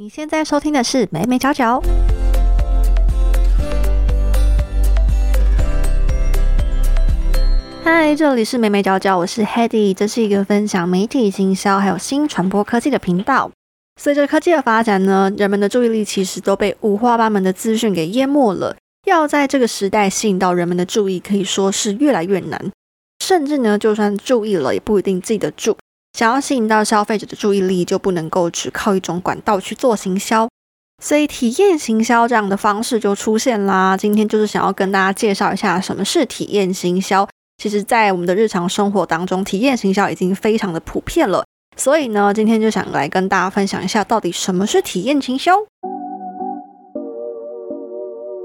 你现在收听的是美美角角。嗨，这里是美美角角，我是 Hedy，这是一个分享媒体行销还有新传播科技的频道。随着科技的发展呢，人们的注意力其实都被五花八门的资讯给淹没了。要在这个时代吸引到人们的注意，可以说是越来越难。甚至呢，就算注意了，也不一定记得住。想要吸引到消费者的注意力，就不能够只靠一种管道去做行销。所以，体验行销这样的方式就出现啦。今天就是想要跟大家介绍一下什么是体验行销。其实，在我们的日常生活当中，体验行销已经非常的普遍了。所以呢，今天就想来跟大家分享一下，到底什么是体验行销。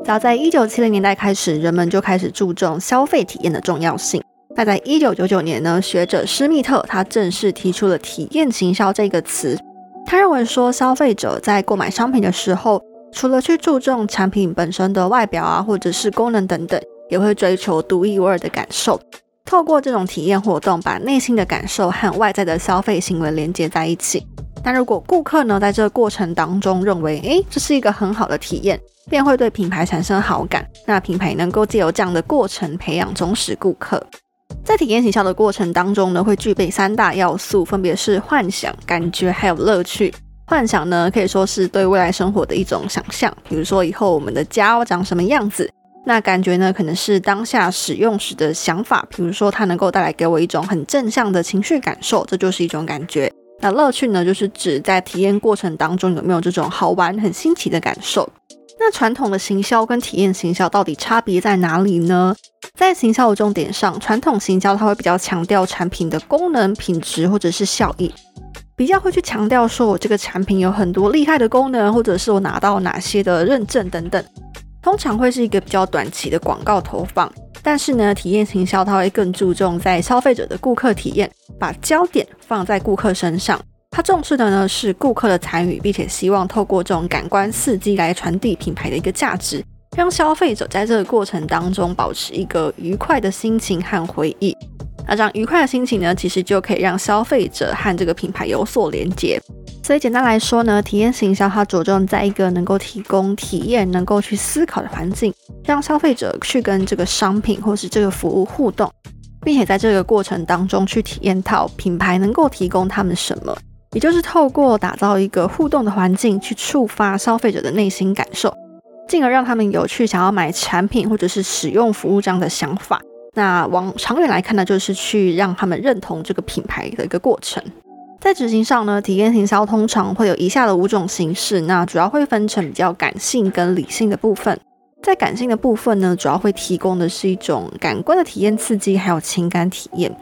早在一九七零年代开始，人们就开始注重消费体验的重要性。那在一九九九年呢，学者施密特他正式提出了体验行销这个词。他认为说，消费者在购买商品的时候，除了去注重产品本身的外表啊，或者是功能等等。也会追求独一无二的感受，透过这种体验活动，把内心的感受和外在的消费行为连接在一起。但如果顾客呢，在这个过程当中认为，诶，这是一个很好的体验，便会对品牌产生好感。那品牌能够借由这样的过程培养忠实顾客。在体验行销的过程当中呢，会具备三大要素，分别是幻想、感觉还有乐趣。幻想呢，可以说是对未来生活的一种想象，比如说以后我们的家长什么样子。那感觉呢，可能是当下使用时的想法，比如说它能够带来给我一种很正向的情绪感受，这就是一种感觉。那乐趣呢，就是指在体验过程当中有没有这种好玩、很新奇的感受。那传统的行销跟体验行销到底差别在哪里呢？在行销的重点上，传统行销它会比较强调产品的功能、品质或者是效益，比较会去强调说我这个产品有很多厉害的功能，或者是我拿到哪些的认证等等。通常会是一个比较短期的广告投放，但是呢，体验行销它会更注重在消费者的顾客体验，把焦点放在顾客身上。它重视的呢是顾客的参与，并且希望透过这种感官刺激来传递品牌的一个价值，让消费者在这个过程当中保持一个愉快的心情和回忆。那这样愉快的心情呢，其实就可以让消费者和这个品牌有所连接。所以简单来说呢，体验行销它着重在一个能够提供体验、能够去思考的环境，让消费者去跟这个商品或是这个服务互动，并且在这个过程当中去体验到品牌能够提供他们什么，也就是透过打造一个互动的环境，去触发消费者的内心感受，进而让他们有去想要买产品或者是使用服务这样的想法。那往长远来看呢，就是去让他们认同这个品牌的一个过程。在执行上呢，体验营销通常会有以下的五种形式，那主要会分成比较感性跟理性的部分。在感性的部分呢，主要会提供的是一种感官的体验刺激，还有情感体验。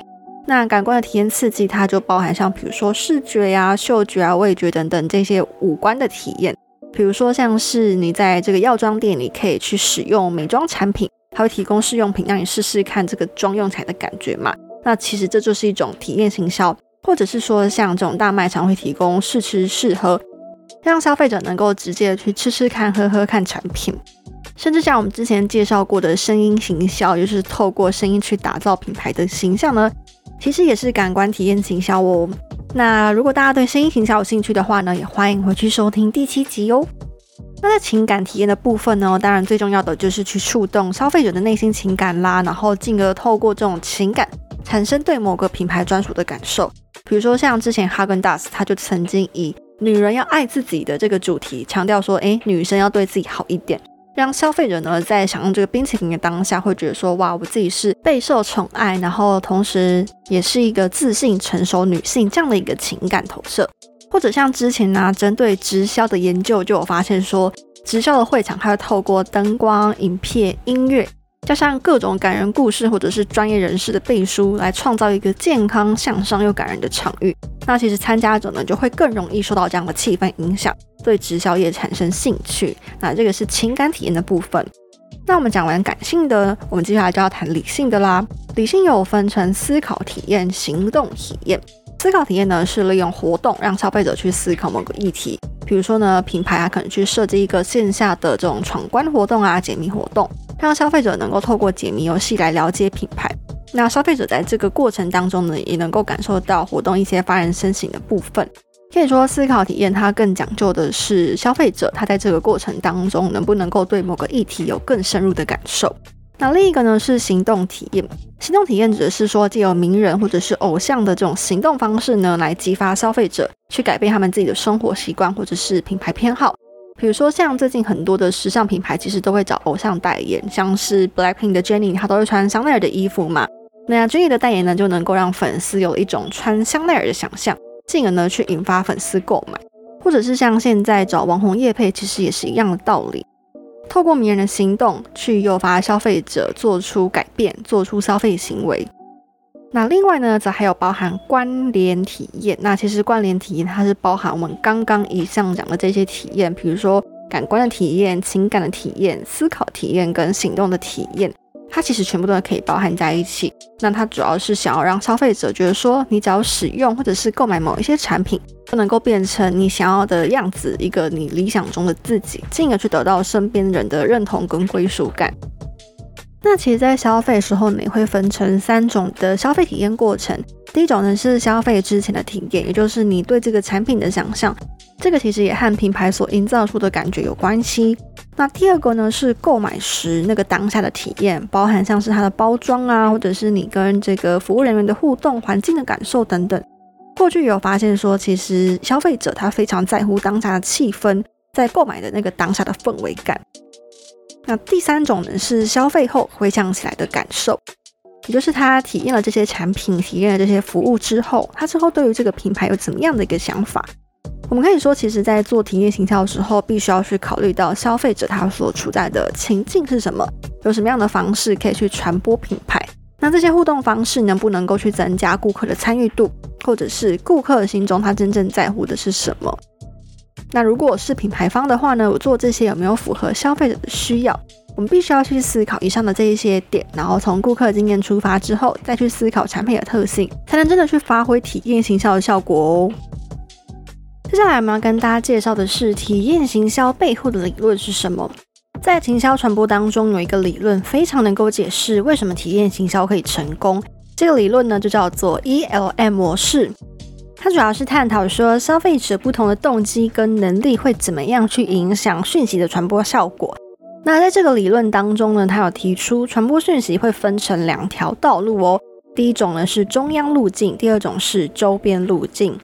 那感官的体验刺激，它就包含像比如说视觉呀、嗅觉啊、味觉等等这些五官的体验。比如说像是你在这个药妆店里可以去使用美妆产品，它会提供试用品让你试试看这个妆用起来的感觉嘛。那其实这就是一种体验行销。或者是说，像这种大卖场会提供试吃试喝，让消费者能够直接去吃吃看、喝喝看产品，甚至像我们之前介绍过的声音行销，就是透过声音去打造品牌的形象呢，其实也是感官体验行销哦。那如果大家对声音行销有兴趣的话呢，也欢迎回去收听第七集哦。那在情感体验的部分呢，当然最重要的就是去触动消费者的内心情感啦，然后进而透过这种情感产生对某个品牌专属的感受。比如说，像之前哈根达斯，他就曾经以“女人要爱自己”的这个主题，强调说，哎，女生要对自己好一点，让消费者呢在享用这个冰淇淋的当下，会觉得说，哇，我自己是备受宠爱，然后同时也是一个自信成熟女性这样的一个情感投射。或者像之前呢，针对直销的研究，就有发现说，直销的会场，它会透过灯光、影片、音乐。加上各种感人故事，或者是专业人士的背书，来创造一个健康、向上又感人的场域。那其实参加者呢，就会更容易受到这样的气氛影响，对直销业产生兴趣。那这个是情感体验的部分。那我们讲完感性的，我们接下来就要谈理性的啦。理性有分成思考体验、行动体验。思考体验呢，是利用活动让消费者去思考某个议题。比如说呢，品牌啊，可能去设计一个线下的这种闯关活动啊、解谜活动。让消费者能够透过解谜游戏来了解品牌，那消费者在这个过程当中呢，也能够感受到活动一些发人深省的部分。可以说，思考体验它更讲究的是消费者他在这个过程当中能不能够对某个议题有更深入的感受。那另一个呢是行动体验，行动体验指的是说，借由名人或者是偶像的这种行动方式呢，来激发消费者去改变他们自己的生活习惯或者是品牌偏好。比如说，像最近很多的时尚品牌其实都会找偶像代言，像是 Blackpink 的 Jennie，她都会穿香奈儿的衣服嘛。那 Jennie 的代言呢，就能够让粉丝有一种穿香奈儿的想象，进而呢去引发粉丝购买。或者是像现在找网红叶配，其实也是一样的道理。透过迷人的行动去诱发消费者做出改变，做出消费行为。那另外呢，则还有包含关联体验。那其实关联体验它是包含我们刚刚以上讲的这些体验，比如说感官的体验、情感的体验、思考体验跟行动的体验。它其实全部都可以包含在一起。那它主要是想要让消费者觉得说，你只要使用或者是购买某一些产品，就能够变成你想要的样子，一个你理想中的自己，进而去得到身边人的认同跟归属感。那其实，在消费时候呢，会分成三种的消费体验过程。第一种呢是消费之前的体验，也就是你对这个产品的想象，这个其实也和品牌所营造出的感觉有关系。那第二个呢是购买时那个当下的体验，包含像是它的包装啊，或者是你跟这个服务人员的互动、环境的感受等等。过去有发现说，其实消费者他非常在乎当下的气氛，在购买的那个当下的氛围感。那第三种呢是消费后回想起来的感受，也就是他体验了这些产品、体验了这些服务之后，他之后对于这个品牌有怎么样的一个想法？我们可以说，其实，在做体验行销的时候，必须要去考虑到消费者他所处在的情境是什么，有什么样的方式可以去传播品牌。那这些互动方式能不能够去增加顾客的参与度，或者是顾客心中他真正在乎的是什么？那如果是品牌方的话呢，我做这些有没有符合消费者的需要？我们必须要去思考以上的这一些点，然后从顾客经验出发之后，再去思考产品的特性，才能真的去发挥体验行销的效果哦。接下来我们要跟大家介绍的是体验行销背后的理论是什么。在行销传播当中，有一个理论非常能够解释为什么体验行销可以成功。这个理论呢，就叫做 ELM 模式。它主要是探讨说，消费者不同的动机跟能力会怎么样去影响讯息的传播效果。那在这个理论当中呢，它有提出传播讯息会分成两条道路哦。第一种呢是中央路径，第二种是周边路径。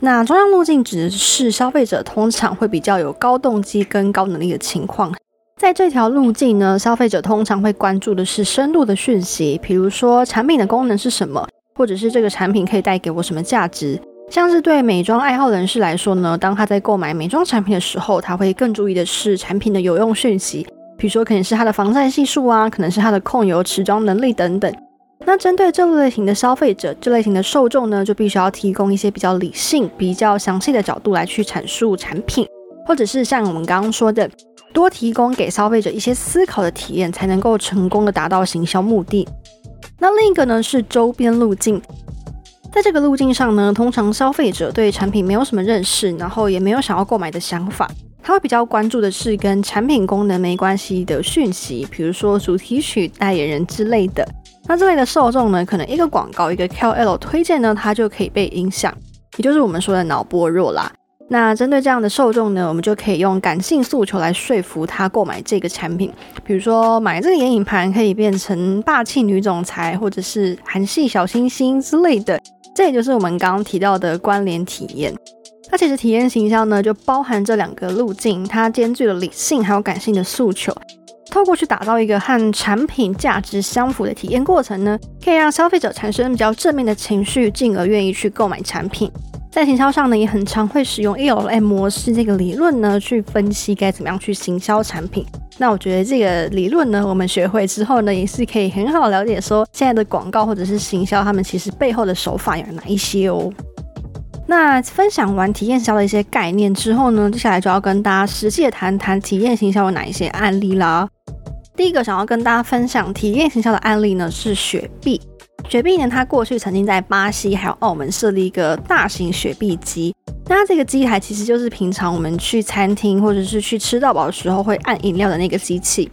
那中央路径指的是消费者通常会比较有高动机跟高能力的情况，在这条路径呢，消费者通常会关注的是深度的讯息，比如说产品的功能是什么，或者是这个产品可以带给我什么价值。像是对美妆爱好人士来说呢，当他在购买美妆产品的时候，他会更注意的是产品的有用讯息，比如说可能是它的防晒系数啊，可能是它的控油持妆能力等等。那针对这类型的消费者，这类型的受众呢，就必须要提供一些比较理性、比较详细的角度来去阐述产品，或者是像我们刚刚说的，多提供给消费者一些思考的体验，才能够成功的达到行销目的。那另一个呢是周边路径，在这个路径上呢，通常消费者对产品没有什么认识，然后也没有想要购买的想法，他会比较关注的是跟产品功能没关系的讯息，比如说主题曲、代言人之类的。那这类的受众呢，可能一个广告、一个 KOL 推荐呢，它就可以被影响，也就是我们说的脑波弱啦。那针对这样的受众呢，我们就可以用感性诉求来说服他购买这个产品，比如说买这个眼影盘可以变成霸气女总裁，或者是韩系小星星之类的。这也就是我们刚刚提到的关联体验。那其实体验行销呢，就包含这两个路径，它兼具了理性还有感性的诉求。透过去打造一个和产品价值相符的体验过程呢，可以让消费者产生比较正面的情绪，进而愿意去购买产品。在行销上呢，也很常会使用 E L M 模式这个理论呢，去分析该怎么样去行销产品。那我觉得这个理论呢，我们学会之后呢，也是可以很好了解说现在的广告或者是行销，他们其实背后的手法有哪一些哦。那分享完体验销的一些概念之后呢，接下来就要跟大家实际的谈谈体验行销有哪一些案例啦。第一个想要跟大家分享体验行销的案例呢，是雪碧。雪碧呢，它过去曾经在巴西还有澳门设立一个大型雪碧机。那这个机台其实就是平常我们去餐厅或者是去吃到饱的时候会按饮料的那个机器。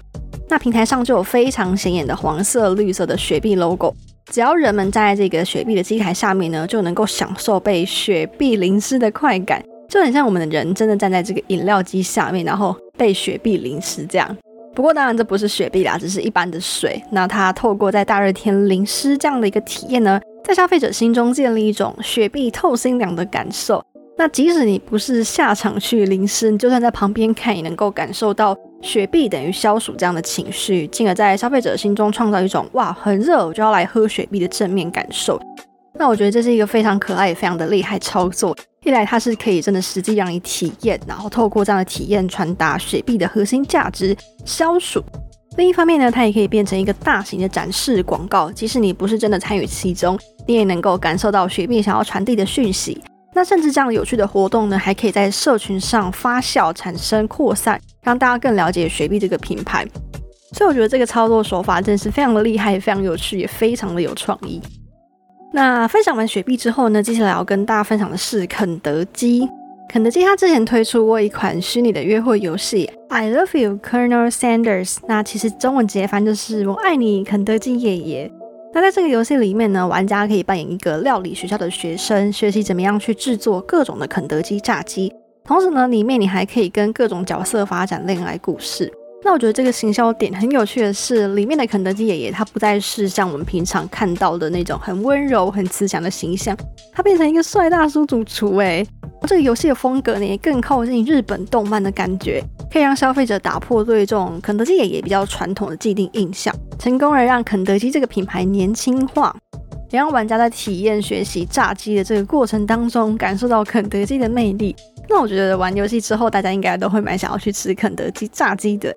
那平台上就有非常显眼的黄色、绿色的雪碧 logo。只要人们站在这个雪碧的机台下面呢，就能够享受被雪碧淋湿的快感，就很像我们的人真的站在这个饮料机下面，然后被雪碧淋湿这样。不过当然这不是雪碧啦，只是一般的水。那它透过在大热天淋湿这样的一个体验呢，在消费者心中建立一种雪碧透心凉的感受。那即使你不是下场去淋湿，你就算在旁边看，也能够感受到雪碧等于消暑这样的情绪，进而在消费者心中创造一种哇很热，我就要来喝雪碧的正面感受。那我觉得这是一个非常可爱也非常的厉害操作。一来它是可以真的实际让你体验，然后透过这样的体验传达雪碧的核心价值消暑；另一方面呢，它也可以变成一个大型的展示广告，即使你不是真的参与其中，你也能够感受到雪碧想要传递的讯息。那甚至这样有趣的活动呢，还可以在社群上发酵、产生扩散，让大家更了解雪碧这个品牌。所以我觉得这个操作手法真是非常的厉害，非常有趣，也非常的有创意。那分享完雪碧之后呢，接下来要跟大家分享的是肯德基。肯德基它之前推出过一款虚拟的约会游戏，I Love You, Colonel Sanders。那其实中文直接翻就是我爱你，肯德基爷爷。那在这个游戏里面呢，玩家可以扮演一个料理学校的学生，学习怎么样去制作各种的肯德基炸鸡。同时呢，里面你还可以跟各种角色发展恋爱故事。那我觉得这个行销点很有趣的是，里面的肯德基爷爷他不再是像我们平常看到的那种很温柔、很慈祥的形象，他变成一个帅大叔主厨。哎，这个游戏的风格呢，也更靠近日本动漫的感觉。可以让消费者打破对这种肯德基爷爷比较传统的既定印象，成功的让肯德基这个品牌年轻化，也让玩家在体验学习炸鸡的这个过程当中感受到肯德基的魅力。那我觉得玩游戏之后，大家应该都会蛮想要去吃肯德基炸鸡的。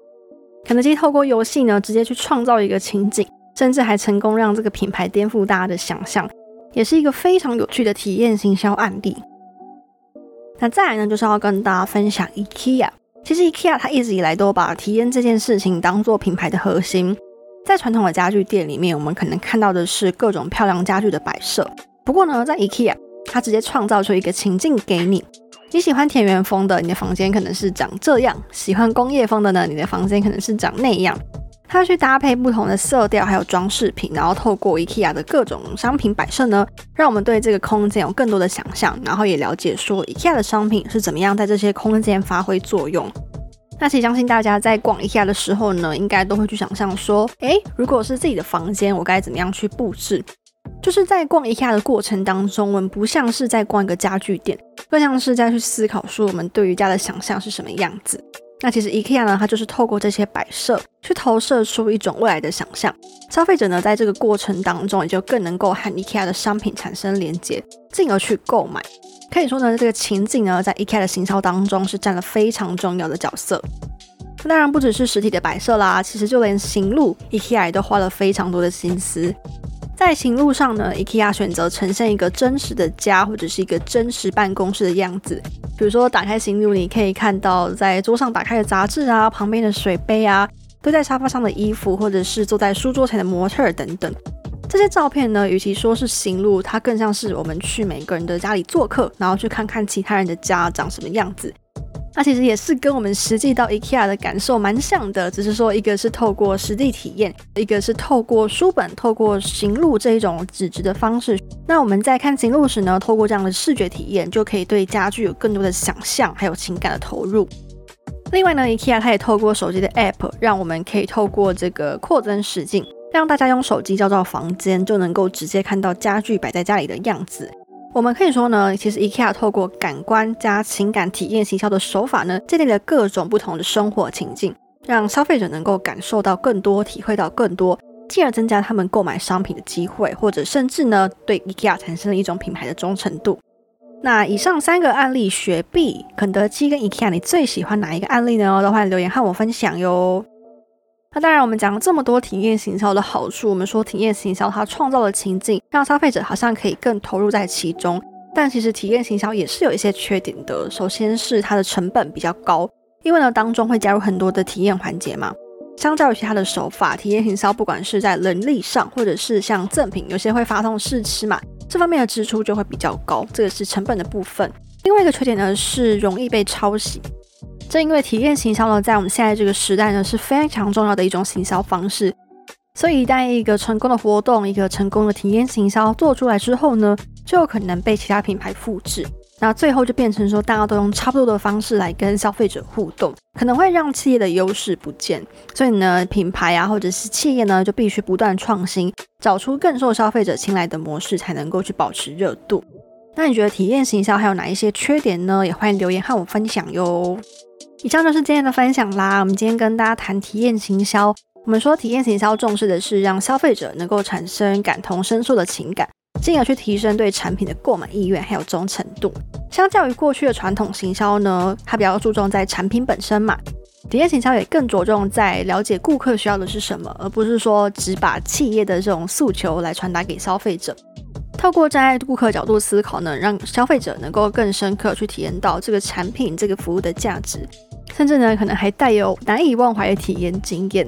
肯德基透过游戏呢，直接去创造一个情景，甚至还成功让这个品牌颠覆大家的想象，也是一个非常有趣的体验行销案例。那再来呢，就是要跟大家分享 IKEA。其实 IKEA 它一直以来都把体验这件事情当做品牌的核心。在传统的家具店里面，我们可能看到的是各种漂亮家具的摆设。不过呢，在 IKEA，它直接创造出一个情境给你。你喜欢田园风的，你的房间可能是长这样；喜欢工业风的呢，你的房间可能是长那样。它去搭配不同的色调，还有装饰品，然后透过 IKEA 的各种商品摆设呢，让我们对这个空间有更多的想象，然后也了解说 IKEA 的商品是怎么样在这些空间发挥作用。那其实相信大家在逛 IKEA 的时候呢，应该都会去想象说，诶，如果是自己的房间，我该怎么样去布置？就是在逛 IKEA 的过程当中，我们不像是在逛一个家具店，更像是在去思考说我们对于家的想象是什么样子。那其实 IKEA 呢，它就是透过这些摆设去投射出一种未来的想象。消费者呢，在这个过程当中，也就更能够和 IKEA 的商品产生连接，进而去购买。可以说呢，这个情境呢，在 IKEA 的行销当中是占了非常重要的角色。当然不只是实体的摆设啦，其实就连行路，IKEA 都花了非常多的心思。在行路上呢，IKEA 选择呈现一个真实的家或者是一个真实办公室的样子。比如说，打开行路，你可以看到在桌上打开的杂志啊，旁边的水杯啊，堆在沙发上的衣服，或者是坐在书桌前的模特等等。这些照片呢，与其说是行路，它更像是我们去每个人的家里做客，然后去看看其他人的家长什么样子。那其实也是跟我们实际到 IKEA 的感受蛮像的，只是说一个是透过实地体验，一个是透过书本、透过行路这一种纸质的方式。那我们在看行路时呢，透过这样的视觉体验，就可以对家具有更多的想象，还有情感的投入。另外呢，IKEA 它也透过手机的 App，让我们可以透过这个扩增实境，让大家用手机照照房间，就能够直接看到家具摆在家里的样子。我们可以说呢，其实 IKEA 透过感官加情感体验行销的手法呢，建立了各种不同的生活情境，让消费者能够感受到更多、体会到更多，进而增加他们购买商品的机会，或者甚至呢，对 IKEA 产生了一种品牌的忠诚度。那以上三个案例，雪碧、肯德基跟 IKEA，你最喜欢哪一个案例呢？都欢迎留言和我分享哟。那当然，我们讲了这么多体验行销的好处，我们说体验行销它创造了情境，让消费者好像可以更投入在其中。但其实体验行销也是有一些缺点的。首先是它的成本比较高，因为呢当中会加入很多的体验环节嘛。相较于其他的手法，体验行销不管是在人力上，或者是像赠品，有些会发送试吃嘛，这方面的支出就会比较高，这个是成本的部分。另外一个缺点呢是容易被抄袭。正因为体验行销呢，在我们现在这个时代呢，是非常重要的一种行销方式。所以，一旦一个成功的活动、一个成功的体验行销做出来之后呢，就有可能被其他品牌复制。那最后就变成说，大家都用差不多的方式来跟消费者互动，可能会让企业的优势不见。所以呢，品牌啊，或者是企业呢，就必须不断创新，找出更受消费者青睐的模式，才能够去保持热度。那你觉得体验行销还有哪一些缺点呢？也欢迎留言和我分享哟。以上就是今天的分享啦。我们今天跟大家谈体验行销，我们说体验行销重视的是让消费者能够产生感同身受的情感。进而去提升对产品的购买意愿，还有忠诚度。相较于过去的传统行销呢，它比较注重在产品本身嘛。体验行销也更着重在了解顾客需要的是什么，而不是说只把企业的这种诉求来传达给消费者。透过站在顾客角度思考呢，让消费者能够更深刻去体验到这个产品、这个服务的价值，甚至呢，可能还带有难以忘怀的体验经验。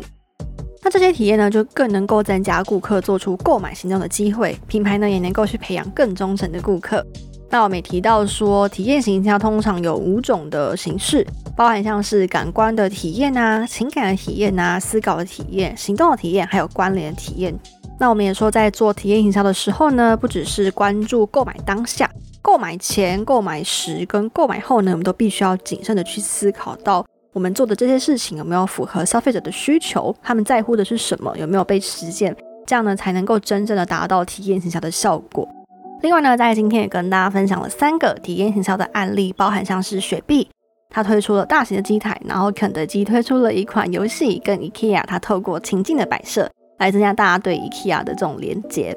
那这些体验呢，就更能够增加顾客做出购买行动的机会，品牌呢也能够去培养更忠诚的顾客。那我们也提到说，体验型营销通常有五种的形式，包含像是感官的体验啊、情感的体验啊、思考的体验、行动的体验，还有关联的体验。那我们也说，在做体验营销的时候呢，不只是关注购买当下、购买前、购买时跟购买后呢，我们都必须要谨慎的去思考到。我们做的这些事情有没有符合消费者的需求？他们在乎的是什么？有没有被实践？这样呢，才能够真正的达到体验营销的效果。另外呢，在今天也跟大家分享了三个体验营销的案例，包含像是雪碧，它推出了大型的机台，然后肯德基推出了一款游戏，跟 IKEA 它透过情境的摆设来增加大家对 IKEA 的这种连接。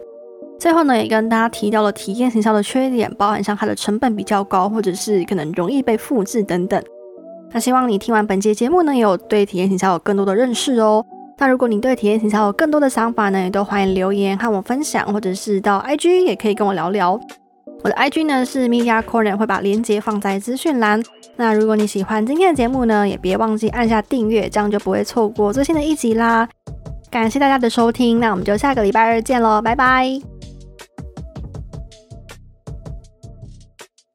最后呢，也跟大家提到了体验营销的缺点，包含像它的成本比较高，或者是可能容易被复制等等。那希望你听完本节节目呢，也有对体验行销有更多的认识哦。那如果你对体验行销有更多的想法呢，也都欢迎留言和我分享，或者是到 IG 也可以跟我聊聊。我的 IG 呢是 Media Corner，会把链接放在资讯栏。那如果你喜欢今天的节目呢，也别忘记按下订阅，这样就不会错过最新的一集啦。感谢大家的收听，那我们就下个礼拜二见喽，拜拜。